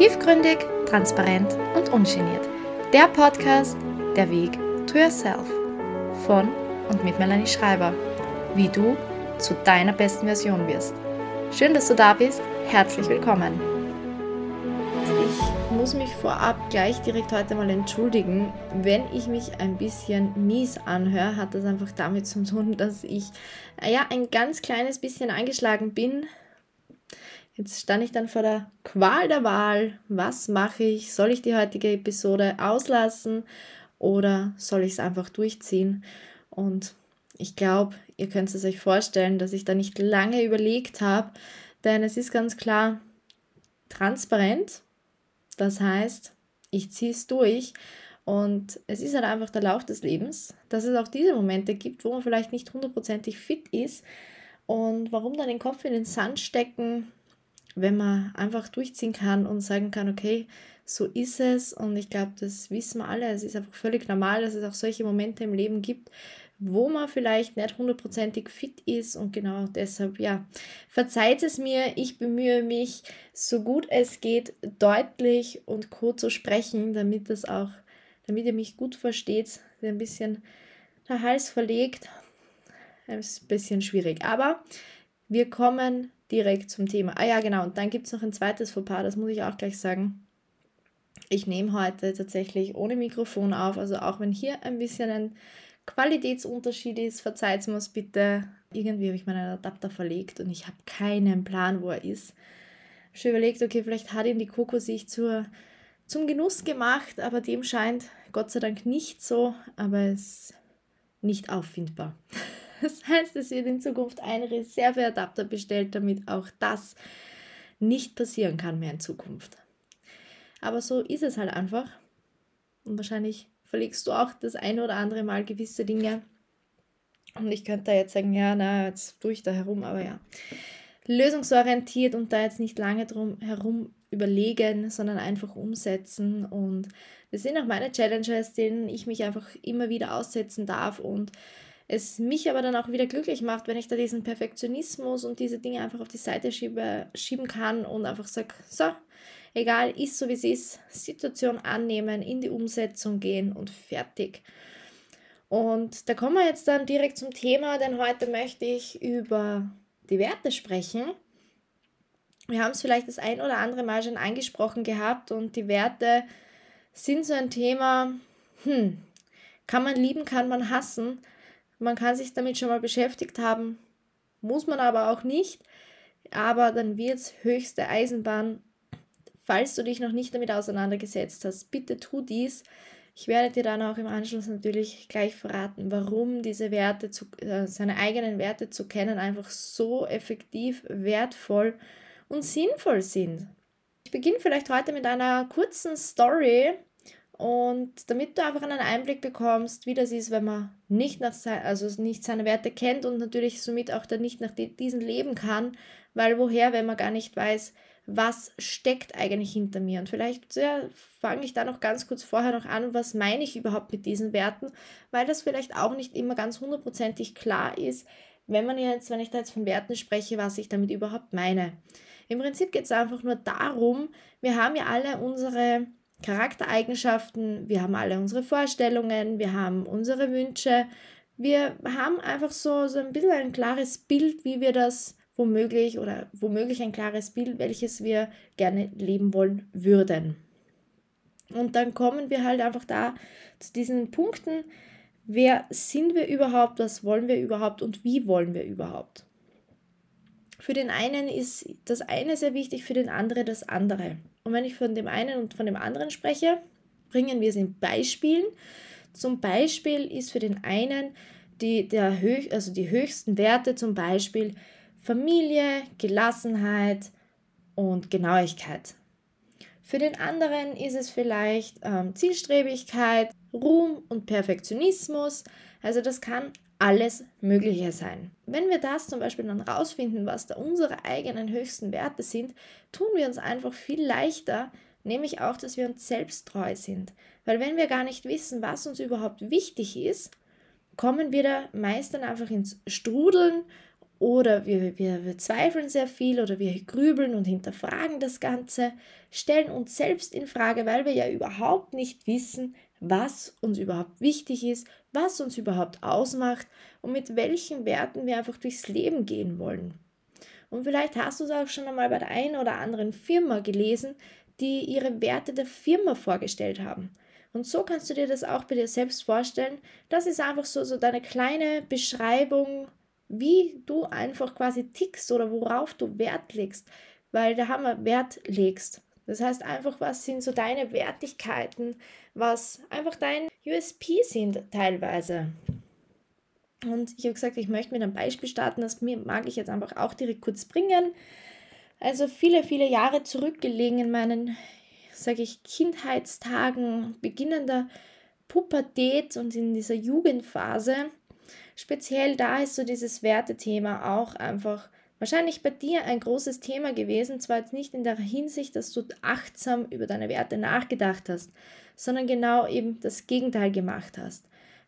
Tiefgründig, transparent und ungeniert. Der Podcast Der Weg to Yourself von und mit Melanie Schreiber. Wie du zu deiner besten Version wirst. Schön, dass du da bist. Herzlich willkommen. Ich muss mich vorab gleich direkt heute mal entschuldigen. Wenn ich mich ein bisschen mies anhöre, hat das einfach damit zu tun, dass ich ja ein ganz kleines bisschen angeschlagen bin Jetzt stand ich dann vor der Qual der Wahl. Was mache ich? Soll ich die heutige Episode auslassen oder soll ich es einfach durchziehen? Und ich glaube, ihr könnt es euch vorstellen, dass ich da nicht lange überlegt habe, denn es ist ganz klar transparent. Das heißt, ich ziehe es durch und es ist halt einfach der Lauf des Lebens, dass es auch diese Momente gibt, wo man vielleicht nicht hundertprozentig fit ist. Und warum dann den Kopf in den Sand stecken, wenn man einfach durchziehen kann und sagen kann, okay, so ist es. Und ich glaube, das wissen wir alle, es ist einfach völlig normal, dass es auch solche Momente im Leben gibt, wo man vielleicht nicht hundertprozentig fit ist. Und genau deshalb, ja, verzeiht es mir, ich bemühe mich, so gut es geht, deutlich und kurz zu sprechen, damit das auch, damit ihr mich gut versteht, ein bisschen der Hals verlegt, ist ein bisschen schwierig, aber wir kommen direkt zum Thema. Ah ja, genau. Und dann gibt es noch ein zweites Fauxpas, das muss ich auch gleich sagen. Ich nehme heute tatsächlich ohne Mikrofon auf. Also auch wenn hier ein bisschen ein Qualitätsunterschied ist, verzeiht mir es bitte. Irgendwie habe ich meinen Adapter verlegt und ich habe keinen Plan, wo er ist. Ich habe überlegt, okay, vielleicht hat ihn die Coco sich zur, zum Genuss gemacht, aber dem scheint Gott sei Dank nicht so, aber es ist nicht auffindbar. Das heißt, es wird in Zukunft ein Reserveadapter bestellt, damit auch das nicht passieren kann mehr in Zukunft. Aber so ist es halt einfach. Und wahrscheinlich verlegst du auch das eine oder andere Mal gewisse Dinge. Und ich könnte da jetzt sagen, ja, na, jetzt tue ich da herum, aber ja. Lösungsorientiert und da jetzt nicht lange drum herum überlegen, sondern einfach umsetzen. Und das sind auch meine Challenges, denen ich mich einfach immer wieder aussetzen darf und es mich aber dann auch wieder glücklich macht, wenn ich da diesen Perfektionismus und diese Dinge einfach auf die Seite schiebe, schieben kann und einfach sage, so, egal, ist so wie es ist, Situation annehmen, in die Umsetzung gehen und fertig. Und da kommen wir jetzt dann direkt zum Thema, denn heute möchte ich über die Werte sprechen. Wir haben es vielleicht das ein oder andere Mal schon angesprochen gehabt und die Werte sind so ein Thema, hm, kann man lieben, kann man hassen, man kann sich damit schon mal beschäftigt haben, muss man aber auch nicht. Aber dann wird es höchste Eisenbahn. Falls du dich noch nicht damit auseinandergesetzt hast, bitte tu dies. Ich werde dir dann auch im Anschluss natürlich gleich verraten, warum diese Werte, zu, äh, seine eigenen Werte zu kennen, einfach so effektiv, wertvoll und sinnvoll sind. Ich beginne vielleicht heute mit einer kurzen Story, und damit du einfach einen Einblick bekommst, wie das ist, wenn man nicht, nach sein, also nicht seine Werte kennt und natürlich somit auch dann nicht nach diesen leben kann, weil woher, wenn man gar nicht weiß, was steckt eigentlich hinter mir. Und vielleicht ja, fange ich da noch ganz kurz vorher noch an, was meine ich überhaupt mit diesen Werten, weil das vielleicht auch nicht immer ganz hundertprozentig klar ist, wenn man jetzt, wenn ich da jetzt von Werten spreche, was ich damit überhaupt meine. Im Prinzip geht es einfach nur darum, wir haben ja alle unsere Charaktereigenschaften, wir haben alle unsere Vorstellungen, wir haben unsere Wünsche. Wir haben einfach so, so ein bisschen ein klares Bild, wie wir das womöglich oder womöglich ein klares Bild, welches wir gerne leben wollen würden. Und dann kommen wir halt einfach da zu diesen Punkten, wer sind wir überhaupt, was wollen wir überhaupt und wie wollen wir überhaupt. Für den einen ist das eine sehr wichtig, für den anderen das andere. Und wenn ich von dem einen und von dem anderen spreche, bringen wir es in Beispielen. Zum Beispiel ist für den einen die, der höch, also die höchsten Werte zum Beispiel Familie, Gelassenheit und Genauigkeit. Für den anderen ist es vielleicht ähm, Zielstrebigkeit, Ruhm und Perfektionismus. Also das kann alles Mögliche sein. Wenn wir das zum Beispiel dann rausfinden, was da unsere eigenen höchsten Werte sind, tun wir uns einfach viel leichter, nämlich auch, dass wir uns selbst treu sind. Weil wenn wir gar nicht wissen, was uns überhaupt wichtig ist, kommen wir da meist dann einfach ins Strudeln oder wir, wir, wir zweifeln sehr viel oder wir grübeln und hinterfragen das Ganze, stellen uns selbst in Frage, weil wir ja überhaupt nicht wissen, was uns überhaupt wichtig ist, was uns überhaupt ausmacht und mit welchen Werten wir einfach durchs Leben gehen wollen. Und vielleicht hast du es auch schon einmal bei der einen oder anderen Firma gelesen, die ihre Werte der Firma vorgestellt haben. Und so kannst du dir das auch bei dir selbst vorstellen. Das ist einfach so, so deine kleine Beschreibung wie du einfach quasi tickst oder worauf du Wert legst, weil da haben wir Wert legst. Das heißt einfach, was sind so deine Wertigkeiten, was einfach dein USP sind teilweise. Und ich habe gesagt, ich möchte mit einem Beispiel starten, das mag ich jetzt einfach auch direkt kurz bringen. Also viele, viele Jahre zurückgelegen in meinen, sage ich, Kindheitstagen, beginnender Pubertät und in dieser Jugendphase speziell da ist so dieses Wertethema auch einfach wahrscheinlich bei dir ein großes Thema gewesen, zwar jetzt nicht in der Hinsicht, dass du achtsam über deine Werte nachgedacht hast, sondern genau eben das Gegenteil gemacht hast.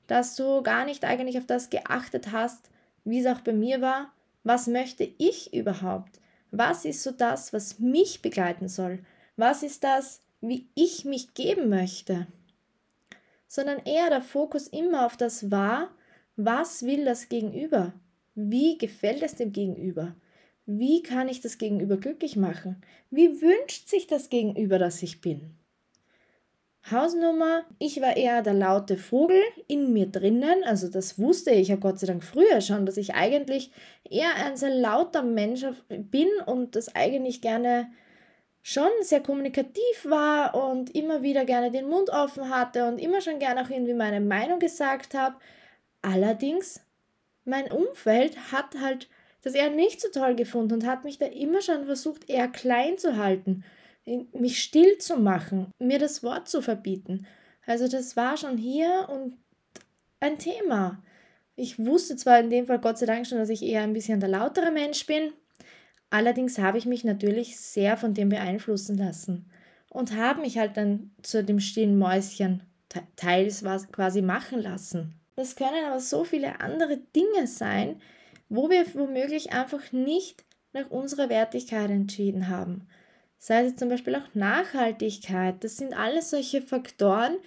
Dass du gar nicht eigentlich auf das geachtet hast, wie es auch bei mir war, was möchte ich überhaupt? Was ist so das, was mich begleiten soll? Was ist das, wie ich mich geben möchte? Sondern eher der Fokus immer auf das war, was will das Gegenüber? Wie gefällt es dem Gegenüber? Wie kann ich das Gegenüber glücklich machen? Wie wünscht sich das Gegenüber, dass ich bin? Hausnummer, ich war eher der laute Vogel in mir drinnen, also das wusste ich ja Gott sei Dank früher schon, dass ich eigentlich eher ein sehr lauter Mensch bin und das eigentlich gerne schon sehr kommunikativ war und immer wieder gerne den Mund offen hatte und immer schon gerne auch irgendwie meine Meinung gesagt habe. Allerdings, mein Umfeld hat halt das eher nicht so toll gefunden und hat mich da immer schon versucht, eher klein zu halten, mich still zu machen, mir das Wort zu verbieten. Also das war schon hier und ein Thema. Ich wusste zwar in dem Fall Gott sei Dank schon, dass ich eher ein bisschen der lautere Mensch bin, allerdings habe ich mich natürlich sehr von dem beeinflussen lassen und habe mich halt dann zu dem stillen Mäuschen teils quasi machen lassen. Das können aber so viele andere Dinge sein, wo wir womöglich einfach nicht nach unserer Wertigkeit entschieden haben. Sei es zum Beispiel auch Nachhaltigkeit. Das sind alles solche Faktoren,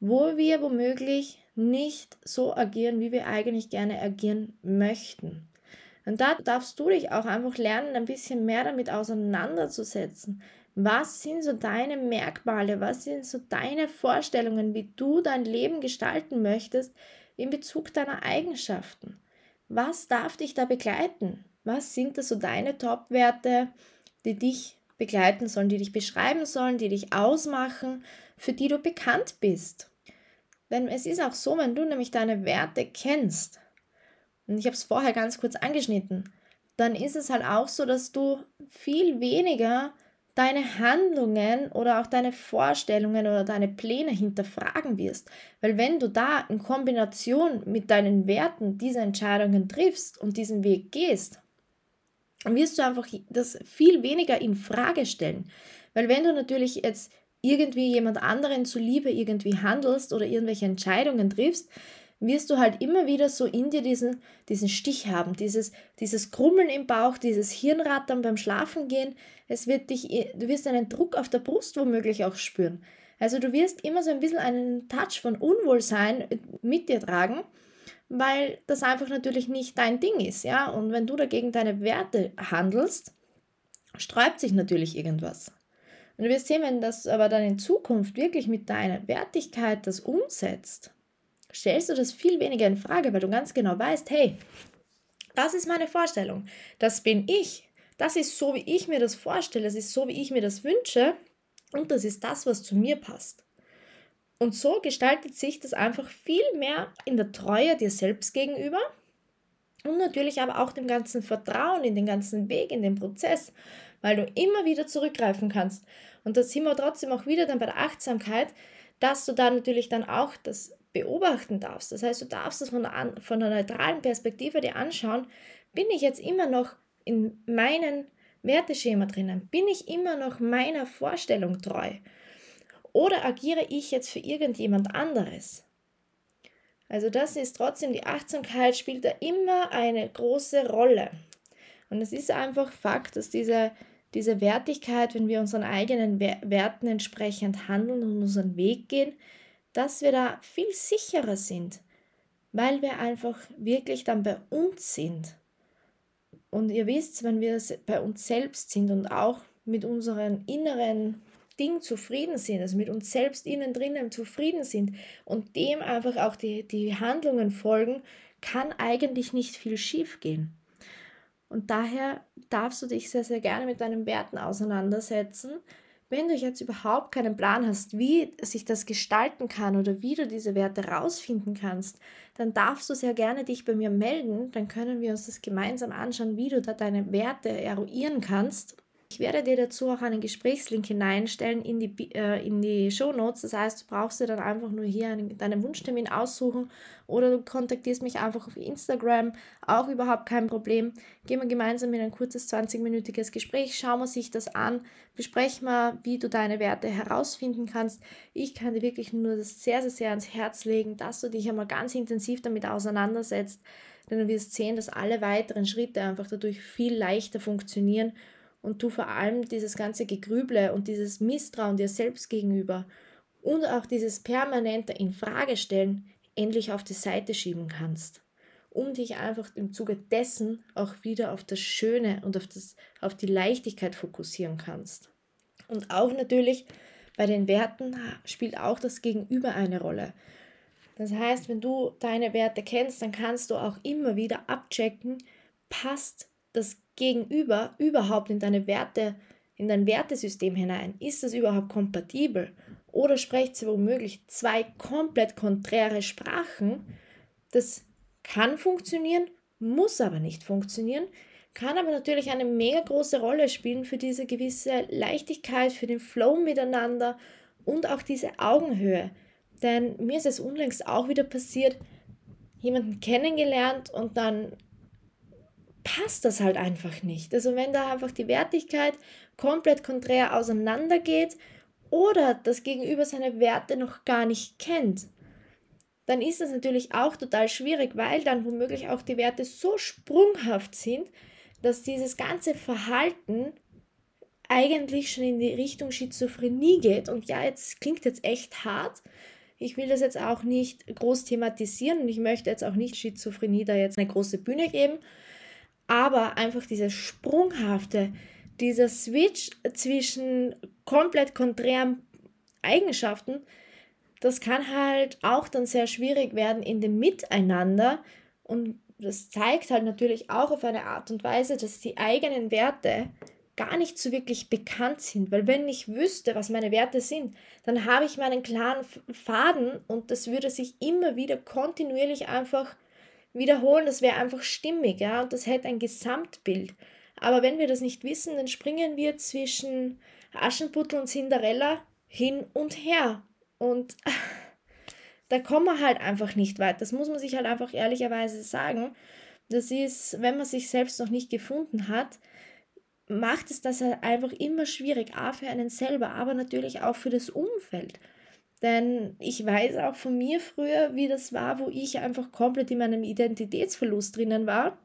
wo wir womöglich nicht so agieren, wie wir eigentlich gerne agieren möchten. Und da darfst du dich auch einfach lernen, ein bisschen mehr damit auseinanderzusetzen. Was sind so deine Merkmale? Was sind so deine Vorstellungen, wie du dein Leben gestalten möchtest in Bezug deiner Eigenschaften? Was darf dich da begleiten? Was sind da so deine Top-Werte, die dich begleiten sollen, die dich beschreiben sollen, die dich ausmachen, für die du bekannt bist? Denn es ist auch so, wenn du nämlich deine Werte kennst, und ich habe es vorher ganz kurz angeschnitten, dann ist es halt auch so, dass du viel weniger deine Handlungen oder auch deine Vorstellungen oder deine Pläne hinterfragen wirst. Weil wenn du da in Kombination mit deinen Werten diese Entscheidungen triffst und diesen Weg gehst, wirst du einfach das viel weniger in Frage stellen. Weil wenn du natürlich jetzt irgendwie jemand anderen zuliebe irgendwie handelst oder irgendwelche Entscheidungen triffst, wirst du halt immer wieder so in dir diesen, diesen Stich haben, dieses, dieses Krummeln im Bauch, dieses Hirnrattern beim Schlafengehen. Es wird dich, du wirst einen Druck auf der Brust womöglich auch spüren. Also du wirst immer so ein bisschen einen Touch von Unwohlsein mit dir tragen, weil das einfach natürlich nicht dein Ding ist, ja. Und wenn du dagegen deine Werte handelst, sträubt sich natürlich irgendwas. Und du wirst sehen, wenn das aber dann in Zukunft wirklich mit deiner Wertigkeit das umsetzt, stellst du das viel weniger in Frage, weil du ganz genau weißt, hey, das ist meine Vorstellung, das bin ich, das ist so, wie ich mir das vorstelle, das ist so, wie ich mir das wünsche und das ist das, was zu mir passt. Und so gestaltet sich das einfach viel mehr in der Treue dir selbst gegenüber und natürlich aber auch dem ganzen Vertrauen in den ganzen Weg, in den Prozess, weil du immer wieder zurückgreifen kannst. Und da sind wir trotzdem auch wieder dann bei der Achtsamkeit, dass du da natürlich dann auch das beobachten darfst. Das heißt, du darfst es von einer, von einer neutralen Perspektive dir anschauen. Bin ich jetzt immer noch in meinem Werteschema drinnen? Bin ich immer noch meiner Vorstellung treu? Oder agiere ich jetzt für irgendjemand anderes? Also das ist trotzdem, die Achtsamkeit spielt da immer eine große Rolle. Und es ist einfach Fakt, dass diese, diese Wertigkeit, wenn wir unseren eigenen Werten entsprechend handeln und unseren Weg gehen, dass wir da viel sicherer sind, weil wir einfach wirklich dann bei uns sind. Und ihr wisst, wenn wir bei uns selbst sind und auch mit unseren inneren Ding zufrieden sind, also mit uns selbst innen drinnen zufrieden sind und dem einfach auch die, die Handlungen folgen, kann eigentlich nicht viel schief gehen. Und daher darfst du dich sehr, sehr gerne mit deinen Werten auseinandersetzen. Wenn du jetzt überhaupt keinen Plan hast, wie sich das gestalten kann oder wie du diese Werte rausfinden kannst, dann darfst du sehr gerne dich bei mir melden. Dann können wir uns das gemeinsam anschauen, wie du da deine Werte eruieren kannst ich werde dir dazu auch einen Gesprächslink hineinstellen in die, äh, in die Show Notes. Das heißt, du brauchst dir dann einfach nur hier einen, deinen Wunschtermin aussuchen oder du kontaktierst mich einfach auf Instagram. Auch überhaupt kein Problem. Gehen wir gemeinsam in ein kurzes 20-minütiges Gespräch, schauen wir sich das an, besprechen wir, wie du deine Werte herausfinden kannst. Ich kann dir wirklich nur das sehr, sehr, sehr ans Herz legen, dass du dich einmal ganz intensiv damit auseinandersetzt. Denn du wirst sehen, dass alle weiteren Schritte einfach dadurch viel leichter funktionieren und du vor allem dieses ganze Gegrüble und dieses Misstrauen dir selbst gegenüber und auch dieses permanente Infragestellen endlich auf die Seite schieben kannst, um dich einfach im Zuge dessen auch wieder auf das Schöne und auf, das, auf die Leichtigkeit fokussieren kannst. Und auch natürlich bei den Werten spielt auch das Gegenüber eine Rolle. Das heißt, wenn du deine Werte kennst, dann kannst du auch immer wieder abchecken, passt das Gegenüber überhaupt in deine Werte, in dein Wertesystem hinein? Ist das überhaupt kompatibel? Oder sprecht sie womöglich zwei komplett konträre Sprachen? Das kann funktionieren, muss aber nicht funktionieren, kann aber natürlich eine mega große Rolle spielen für diese gewisse Leichtigkeit, für den Flow miteinander und auch diese Augenhöhe. Denn mir ist es unlängst auch wieder passiert, jemanden kennengelernt und dann passt das halt einfach nicht. Also wenn da einfach die Wertigkeit komplett konträr auseinandergeht oder das Gegenüber seine Werte noch gar nicht kennt, dann ist das natürlich auch total schwierig, weil dann womöglich auch die Werte so sprunghaft sind, dass dieses ganze Verhalten eigentlich schon in die Richtung Schizophrenie geht. Und ja, jetzt klingt jetzt echt hart. Ich will das jetzt auch nicht groß thematisieren und ich möchte jetzt auch nicht Schizophrenie da jetzt eine große Bühne geben aber einfach dieses Sprunghafte, dieser Switch zwischen komplett konträren Eigenschaften, das kann halt auch dann sehr schwierig werden in dem Miteinander. Und das zeigt halt natürlich auch auf eine Art und Weise, dass die eigenen Werte gar nicht so wirklich bekannt sind, weil wenn ich wüsste, was meine Werte sind, dann habe ich meinen klaren Faden und das würde sich immer wieder kontinuierlich einfach wiederholen, das wäre einfach stimmig, ja, und das hätte ein Gesamtbild. Aber wenn wir das nicht wissen, dann springen wir zwischen Aschenputtel und Cinderella hin und her. Und da kommen wir halt einfach nicht weit. Das muss man sich halt einfach ehrlicherweise sagen. Das ist, wenn man sich selbst noch nicht gefunden hat, macht es das halt einfach immer schwierig, A für einen selber, aber natürlich auch für das Umfeld. Denn ich weiß auch von mir früher, wie das war, wo ich einfach komplett in meinem Identitätsverlust drinnen war.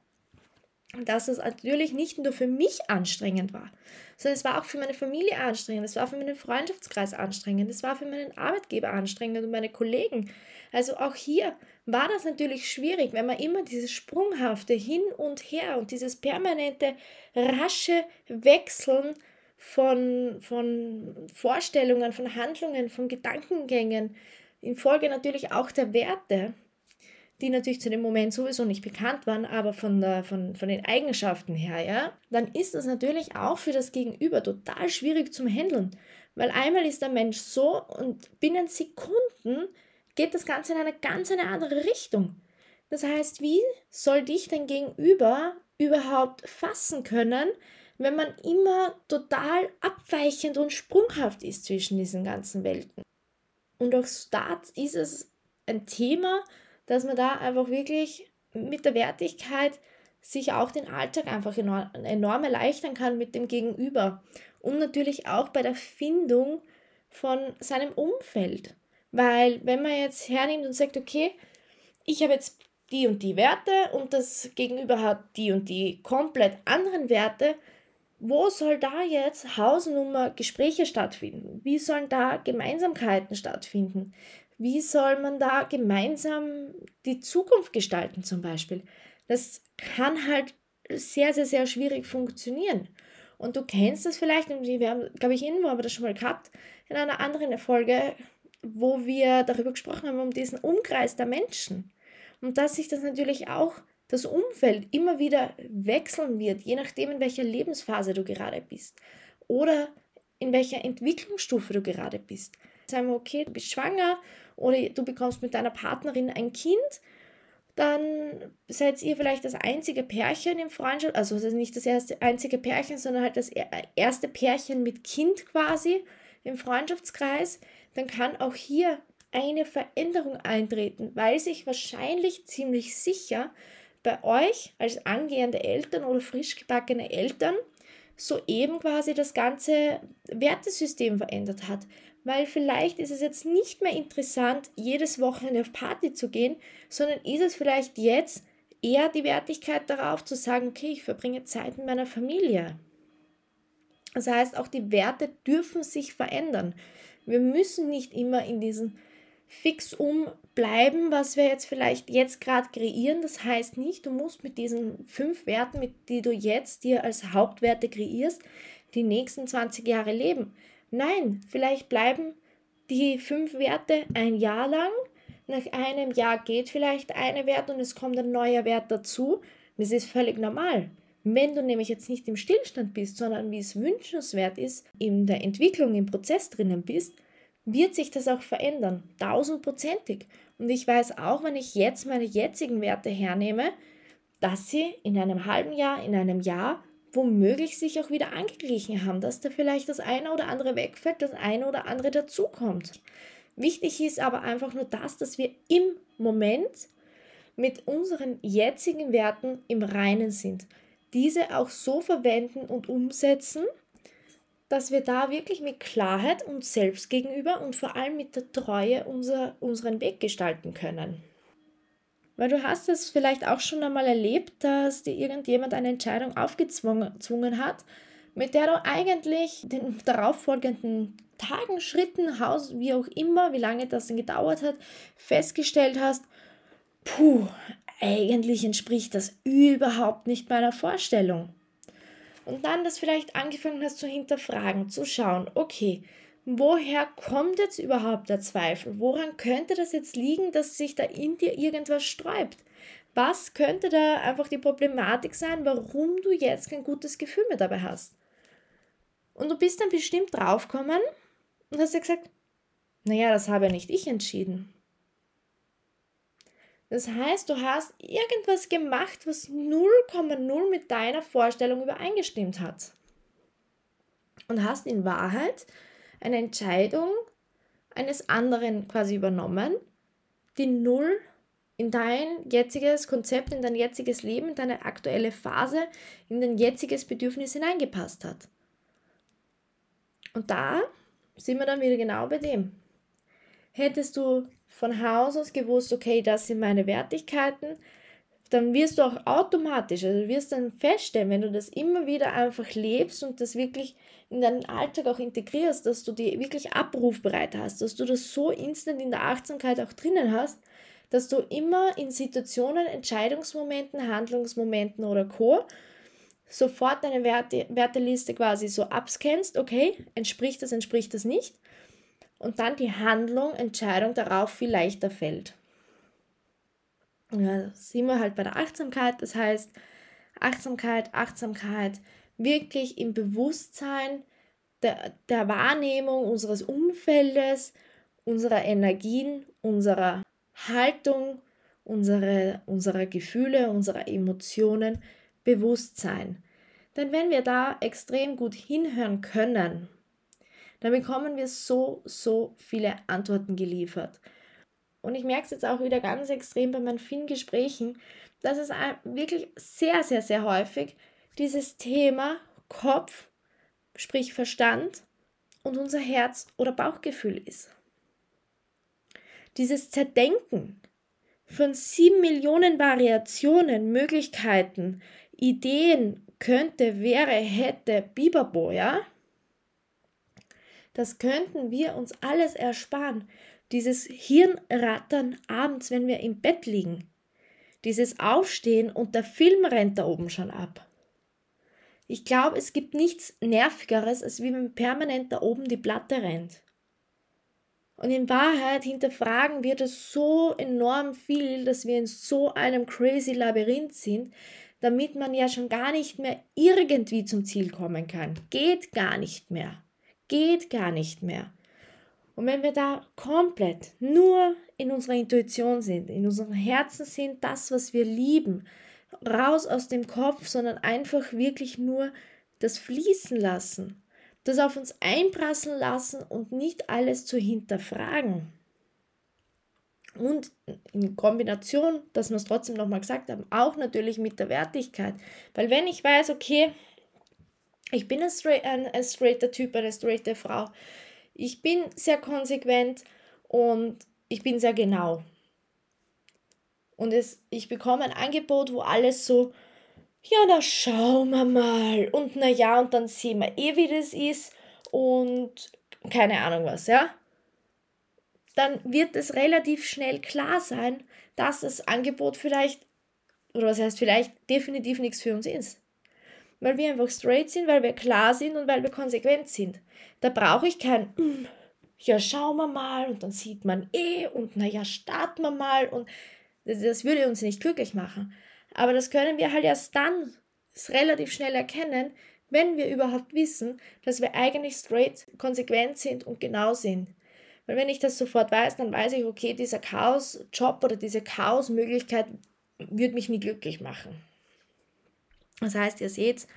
Dass es natürlich nicht nur für mich anstrengend war, sondern es war auch für meine Familie anstrengend, es war für meinen Freundschaftskreis anstrengend, es war für meinen Arbeitgeber anstrengend und meine Kollegen. Also auch hier war das natürlich schwierig, wenn man immer dieses sprunghafte Hin und Her und dieses permanente rasche Wechseln von, von Vorstellungen, von Handlungen, von Gedankengängen, infolge natürlich auch der Werte, die natürlich zu dem Moment sowieso nicht bekannt waren, aber von, der, von, von den Eigenschaften her, ja, dann ist das natürlich auch für das Gegenüber total schwierig zum Handeln. Weil einmal ist der Mensch so und binnen Sekunden geht das Ganze in eine ganz eine andere Richtung. Das heißt, wie soll dich dein Gegenüber überhaupt fassen können, wenn man immer total abweichend und sprunghaft ist zwischen diesen ganzen Welten. Und auch da ist es ein Thema, dass man da einfach wirklich mit der Wertigkeit sich auch den Alltag einfach enorm, enorm erleichtern kann mit dem Gegenüber. Und natürlich auch bei der Findung von seinem Umfeld. Weil wenn man jetzt hernimmt und sagt, okay, ich habe jetzt die und die Werte und das Gegenüber hat die und die komplett anderen Werte. Wo soll da jetzt Hausnummer Gespräche stattfinden? Wie sollen da Gemeinsamkeiten stattfinden? Wie soll man da gemeinsam die Zukunft gestalten zum Beispiel? Das kann halt sehr, sehr, sehr schwierig funktionieren. Und du kennst das vielleicht, und wir haben, glaube ich, irgendwo haben wir das schon mal gehabt, in einer anderen Folge, wo wir darüber gesprochen haben, um diesen Umkreis der Menschen. Und dass sich das natürlich auch das Umfeld immer wieder wechseln wird, je nachdem, in welcher Lebensphase du gerade bist oder in welcher Entwicklungsstufe du gerade bist. Sagen wir, okay, du bist schwanger oder du bekommst mit deiner Partnerin ein Kind, dann seid ihr vielleicht das einzige Pärchen im Freundschaft, also nicht das erste einzige Pärchen, sondern halt das erste Pärchen mit Kind quasi im Freundschaftskreis, dann kann auch hier eine Veränderung eintreten, weil sich wahrscheinlich ziemlich sicher bei euch als angehende Eltern oder frisch gebackene Eltern soeben quasi das ganze Wertesystem verändert hat. Weil vielleicht ist es jetzt nicht mehr interessant, jedes Wochenende auf Party zu gehen, sondern ist es vielleicht jetzt eher die Wertigkeit darauf zu sagen, okay, ich verbringe Zeit mit meiner Familie. Das heißt, auch die Werte dürfen sich verändern. Wir müssen nicht immer in diesen Fixum bleiben, was wir jetzt vielleicht jetzt gerade kreieren. Das heißt nicht, du musst mit diesen fünf Werten, mit die du jetzt dir als Hauptwerte kreierst, die nächsten 20 Jahre leben. Nein, vielleicht bleiben die fünf Werte ein Jahr lang. Nach einem Jahr geht vielleicht eine Wert und es kommt ein neuer Wert dazu. Das ist völlig normal. Wenn du nämlich jetzt nicht im Stillstand bist, sondern wie es wünschenswert ist, in der Entwicklung, im Prozess drinnen bist, wird sich das auch verändern, tausendprozentig. Und ich weiß auch, wenn ich jetzt meine jetzigen Werte hernehme, dass sie in einem halben Jahr, in einem Jahr womöglich sich auch wieder angeglichen haben, dass da vielleicht das eine oder andere wegfällt, das eine oder andere dazukommt. Wichtig ist aber einfach nur das, dass wir im Moment mit unseren jetzigen Werten im Reinen sind. Diese auch so verwenden und umsetzen, dass wir da wirklich mit Klarheit uns selbst gegenüber und vor allem mit der Treue unser, unseren Weg gestalten können. Weil du hast es vielleicht auch schon einmal erlebt, dass dir irgendjemand eine Entscheidung aufgezwungen hat, mit der du eigentlich den darauffolgenden Tagen, Schritten, Haus, wie auch immer, wie lange das denn gedauert hat, festgestellt hast, puh, eigentlich entspricht das überhaupt nicht meiner Vorstellung und dann das vielleicht angefangen hast zu hinterfragen, zu schauen, okay, woher kommt jetzt überhaupt der Zweifel? Woran könnte das jetzt liegen, dass sich da in dir irgendwas sträubt? Was könnte da einfach die Problematik sein, warum du jetzt kein gutes Gefühl mehr dabei hast? Und du bist dann bestimmt draufgekommen und hast ja gesagt, naja, das habe ja nicht ich entschieden. Das heißt, du hast irgendwas gemacht, was 0,0 mit deiner Vorstellung übereingestimmt hat. Und hast in Wahrheit eine Entscheidung eines anderen quasi übernommen, die null in dein jetziges Konzept, in dein jetziges Leben, in deine aktuelle Phase, in dein jetziges Bedürfnis hineingepasst hat. Und da sind wir dann wieder genau bei dem. Hättest du von Haus aus gewusst, okay, das sind meine Wertigkeiten, dann wirst du auch automatisch, also du wirst dann feststellen, wenn du das immer wieder einfach lebst und das wirklich in deinen Alltag auch integrierst, dass du die wirklich abrufbereit hast, dass du das so instant in der Achtsamkeit auch drinnen hast, dass du immer in Situationen, Entscheidungsmomenten, Handlungsmomenten oder Co. sofort deine Werte, Werteliste quasi so abscannst, okay, entspricht das, entspricht das nicht und dann die Handlung, Entscheidung darauf viel leichter fällt. Ja, sind wir halt bei der Achtsamkeit, das heißt Achtsamkeit, Achtsamkeit, wirklich im Bewusstsein der, der Wahrnehmung unseres Umfeldes, unserer Energien, unserer Haltung, unsere, unserer Gefühle, unserer Emotionen bewusst sein. Denn wenn wir da extrem gut hinhören können, dann bekommen wir so, so viele Antworten geliefert. Und ich merke es jetzt auch wieder ganz extrem bei meinen vielen Gesprächen, dass es wirklich sehr, sehr, sehr häufig dieses Thema Kopf, sprich Verstand und unser Herz oder Bauchgefühl ist. Dieses Zerdenken, von sieben Millionen Variationen, Möglichkeiten, Ideen, könnte, wäre, hätte, Bibabo, ja? Das könnten wir uns alles ersparen. Dieses Hirnrattern abends, wenn wir im Bett liegen. Dieses Aufstehen und der Film rennt da oben schon ab. Ich glaube, es gibt nichts Nervigeres, als wie wenn permanent da oben die Platte rennt. Und in Wahrheit hinterfragen wir das so enorm viel, dass wir in so einem crazy Labyrinth sind, damit man ja schon gar nicht mehr irgendwie zum Ziel kommen kann. Geht gar nicht mehr. Geht gar nicht mehr. Und wenn wir da komplett nur in unserer Intuition sind, in unserem Herzen sind, das, was wir lieben, raus aus dem Kopf, sondern einfach wirklich nur das fließen lassen, das auf uns einprasseln lassen und nicht alles zu hinterfragen. Und in Kombination, dass wir es trotzdem nochmal gesagt haben, auch natürlich mit der Wertigkeit. Weil wenn ich weiß, okay, ich bin ein, straight, ein, ein straighter Typ, eine straighte Frau, ich bin sehr konsequent und ich bin sehr genau. Und es, ich bekomme ein Angebot, wo alles so, ja, na schauen wir mal. Und na ja, und dann sehen wir eh, wie das ist. Und keine Ahnung was, ja. Dann wird es relativ schnell klar sein, dass das Angebot vielleicht, oder was heißt vielleicht, definitiv nichts für uns ist. Weil wir einfach straight sind, weil wir klar sind und weil wir konsequent sind. Da brauche ich kein, mm, ja, schauen wir mal und dann sieht man eh und naja, starten wir mal und das würde uns nicht glücklich machen. Aber das können wir halt erst dann relativ schnell erkennen, wenn wir überhaupt wissen, dass wir eigentlich straight, konsequent sind und genau sind. Weil wenn ich das sofort weiß, dann weiß ich, okay, dieser Chaos-Job oder diese Chaos-Möglichkeit wird mich nie glücklich machen. Das heißt, ihr seht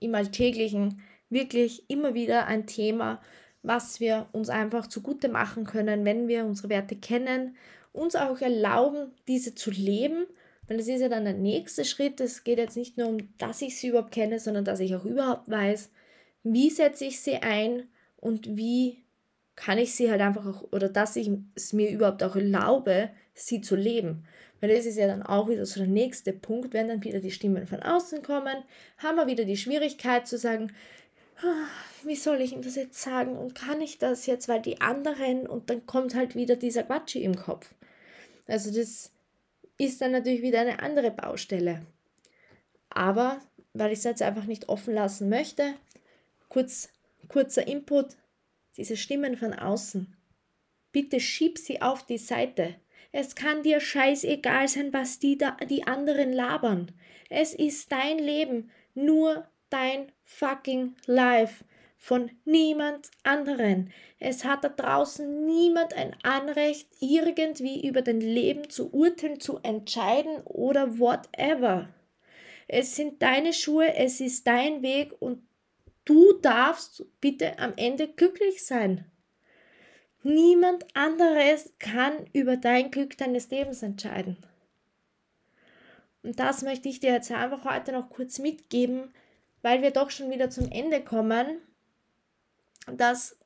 im Alltäglichen wirklich immer wieder ein Thema, was wir uns einfach zugute machen können, wenn wir unsere Werte kennen uns auch erlauben, diese zu leben. Weil das ist ja dann der nächste Schritt. Es geht jetzt nicht nur um, dass ich sie überhaupt kenne, sondern dass ich auch überhaupt weiß, wie setze ich sie ein und wie kann ich sie halt einfach auch, oder dass ich es mir überhaupt auch erlaube, sie zu leben. Weil das ist ja dann auch wieder so der nächste Punkt, wenn dann wieder die Stimmen von außen kommen, haben wir wieder die Schwierigkeit zu sagen, ah, wie soll ich ihm das jetzt sagen und kann ich das jetzt, weil die anderen und dann kommt halt wieder dieser Quatschi im Kopf. Also das ist dann natürlich wieder eine andere Baustelle. Aber weil ich es jetzt einfach nicht offen lassen möchte, kurz, kurzer Input, diese Stimmen von außen. Bitte schieb sie auf die Seite. Es kann dir scheißegal sein, was die, da, die anderen labern. Es ist dein Leben, nur dein fucking Life von niemand anderen. Es hat da draußen niemand ein Anrecht, irgendwie über dein Leben zu urteilen, zu entscheiden oder whatever. Es sind deine Schuhe, es ist dein Weg und du darfst bitte am Ende glücklich sein. Niemand anderes kann über dein Glück deines Lebens entscheiden. Und das möchte ich dir jetzt einfach heute noch kurz mitgeben, weil wir doch schon wieder zum Ende kommen dass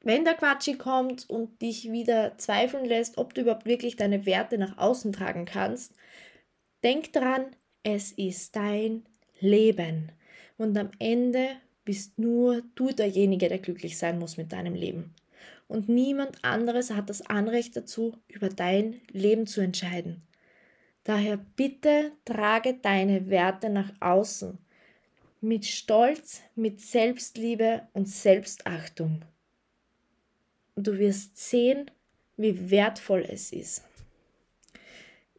wenn der Quatschi kommt und dich wieder zweifeln lässt, ob du überhaupt wirklich deine Werte nach außen tragen kannst, denk dran, es ist dein Leben. Und am Ende bist nur du derjenige, der glücklich sein muss mit deinem Leben. Und niemand anderes hat das Anrecht dazu, über dein Leben zu entscheiden. Daher bitte trage deine Werte nach außen mit Stolz, mit Selbstliebe und Selbstachtung. Und du wirst sehen, wie wertvoll es ist.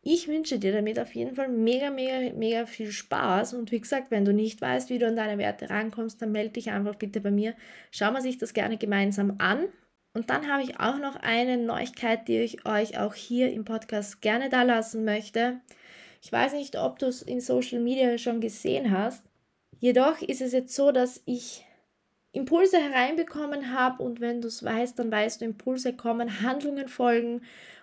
Ich wünsche dir damit auf jeden Fall mega, mega, mega viel Spaß. Und wie gesagt, wenn du nicht weißt, wie du an deine Werte rankommst, dann melde dich einfach bitte bei mir. Schauen wir sich das gerne gemeinsam an. Und dann habe ich auch noch eine Neuigkeit, die ich euch auch hier im Podcast gerne da lassen möchte. Ich weiß nicht, ob du es in Social Media schon gesehen hast. Jedoch ist es jetzt so, dass ich Impulse hereinbekommen habe und wenn du es weißt, dann weißt du, Impulse kommen, Handlungen folgen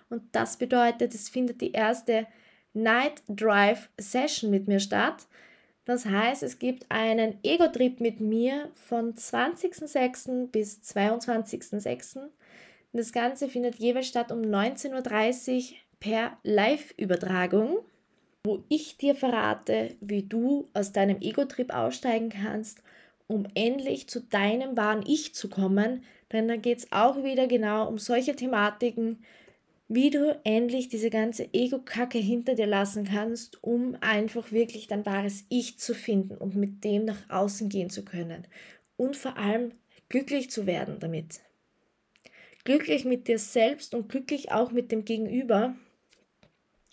und das bedeutet, es findet die erste Night Drive Session mit mir statt. Das heißt, es gibt einen Ego-Trip mit mir von 20.06. bis 22.06. Das Ganze findet jeweils statt um 19.30 Uhr per Live-Übertragung, wo ich dir verrate, wie du aus deinem Ego-Trip aussteigen kannst, um endlich zu deinem wahren Ich zu kommen. Denn da geht es auch wieder genau um solche Thematiken, wie du endlich diese ganze Ego-Kacke hinter dir lassen kannst, um einfach wirklich dein wahres Ich zu finden und mit dem nach außen gehen zu können. Und vor allem glücklich zu werden damit. Glücklich mit dir selbst und glücklich auch mit dem Gegenüber.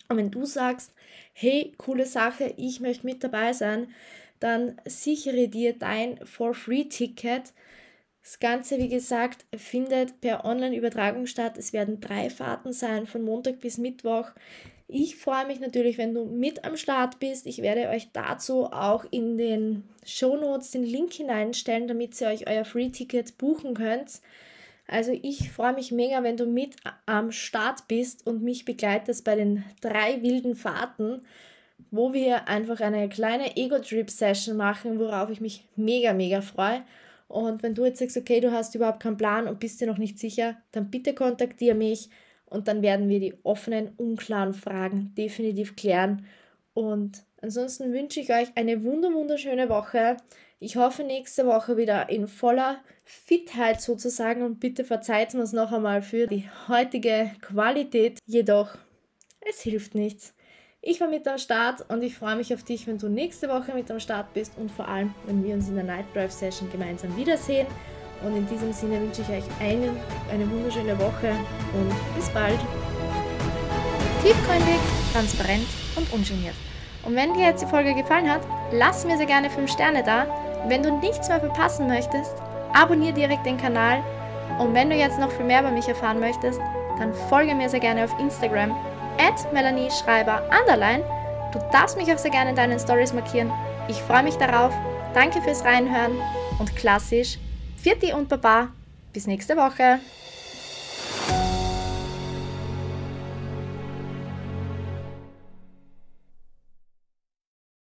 Und wenn du sagst, hey, coole Sache, ich möchte mit dabei sein, dann sichere dir dein For-Free-Ticket das Ganze, wie gesagt, findet per Online-Übertragung statt. Es werden drei Fahrten sein, von Montag bis Mittwoch. Ich freue mich natürlich, wenn du mit am Start bist. Ich werde euch dazu auch in den Show Notes den Link hineinstellen, damit ihr euch euer Free-Ticket buchen könnt. Also ich freue mich mega, wenn du mit am Start bist und mich begleitest bei den drei wilden Fahrten, wo wir einfach eine kleine Ego-Trip-Session machen, worauf ich mich mega, mega freue. Und wenn du jetzt sagst, okay, du hast überhaupt keinen Plan und bist dir noch nicht sicher, dann bitte kontaktiere mich und dann werden wir die offenen, unklaren Fragen definitiv klären. Und ansonsten wünsche ich euch eine wunderschöne Woche. Ich hoffe nächste Woche wieder in voller Fitheit sozusagen und bitte verzeiht mir noch einmal für die heutige Qualität. Jedoch, es hilft nichts. Ich war mit am Start und ich freue mich auf dich, wenn du nächste Woche mit am Start bist und vor allem, wenn wir uns in der Night Drive Session gemeinsam wiedersehen. Und in diesem Sinne wünsche ich euch einen, eine wunderschöne Woche und bis bald. Tiefgründig, transparent und ungeniert. Und wenn dir jetzt die Folge gefallen hat, lass mir sehr gerne 5 Sterne da. Wenn du nichts mehr verpassen möchtest, abonniere direkt den Kanal. Und wenn du jetzt noch viel mehr über mich erfahren möchtest, dann folge mir sehr gerne auf Instagram Melanie Schreiber underline. Du darfst mich auch sehr gerne in deinen Stories markieren. Ich freue mich darauf. Danke fürs Reinhören und klassisch, Vierti und Baba. Bis nächste Woche.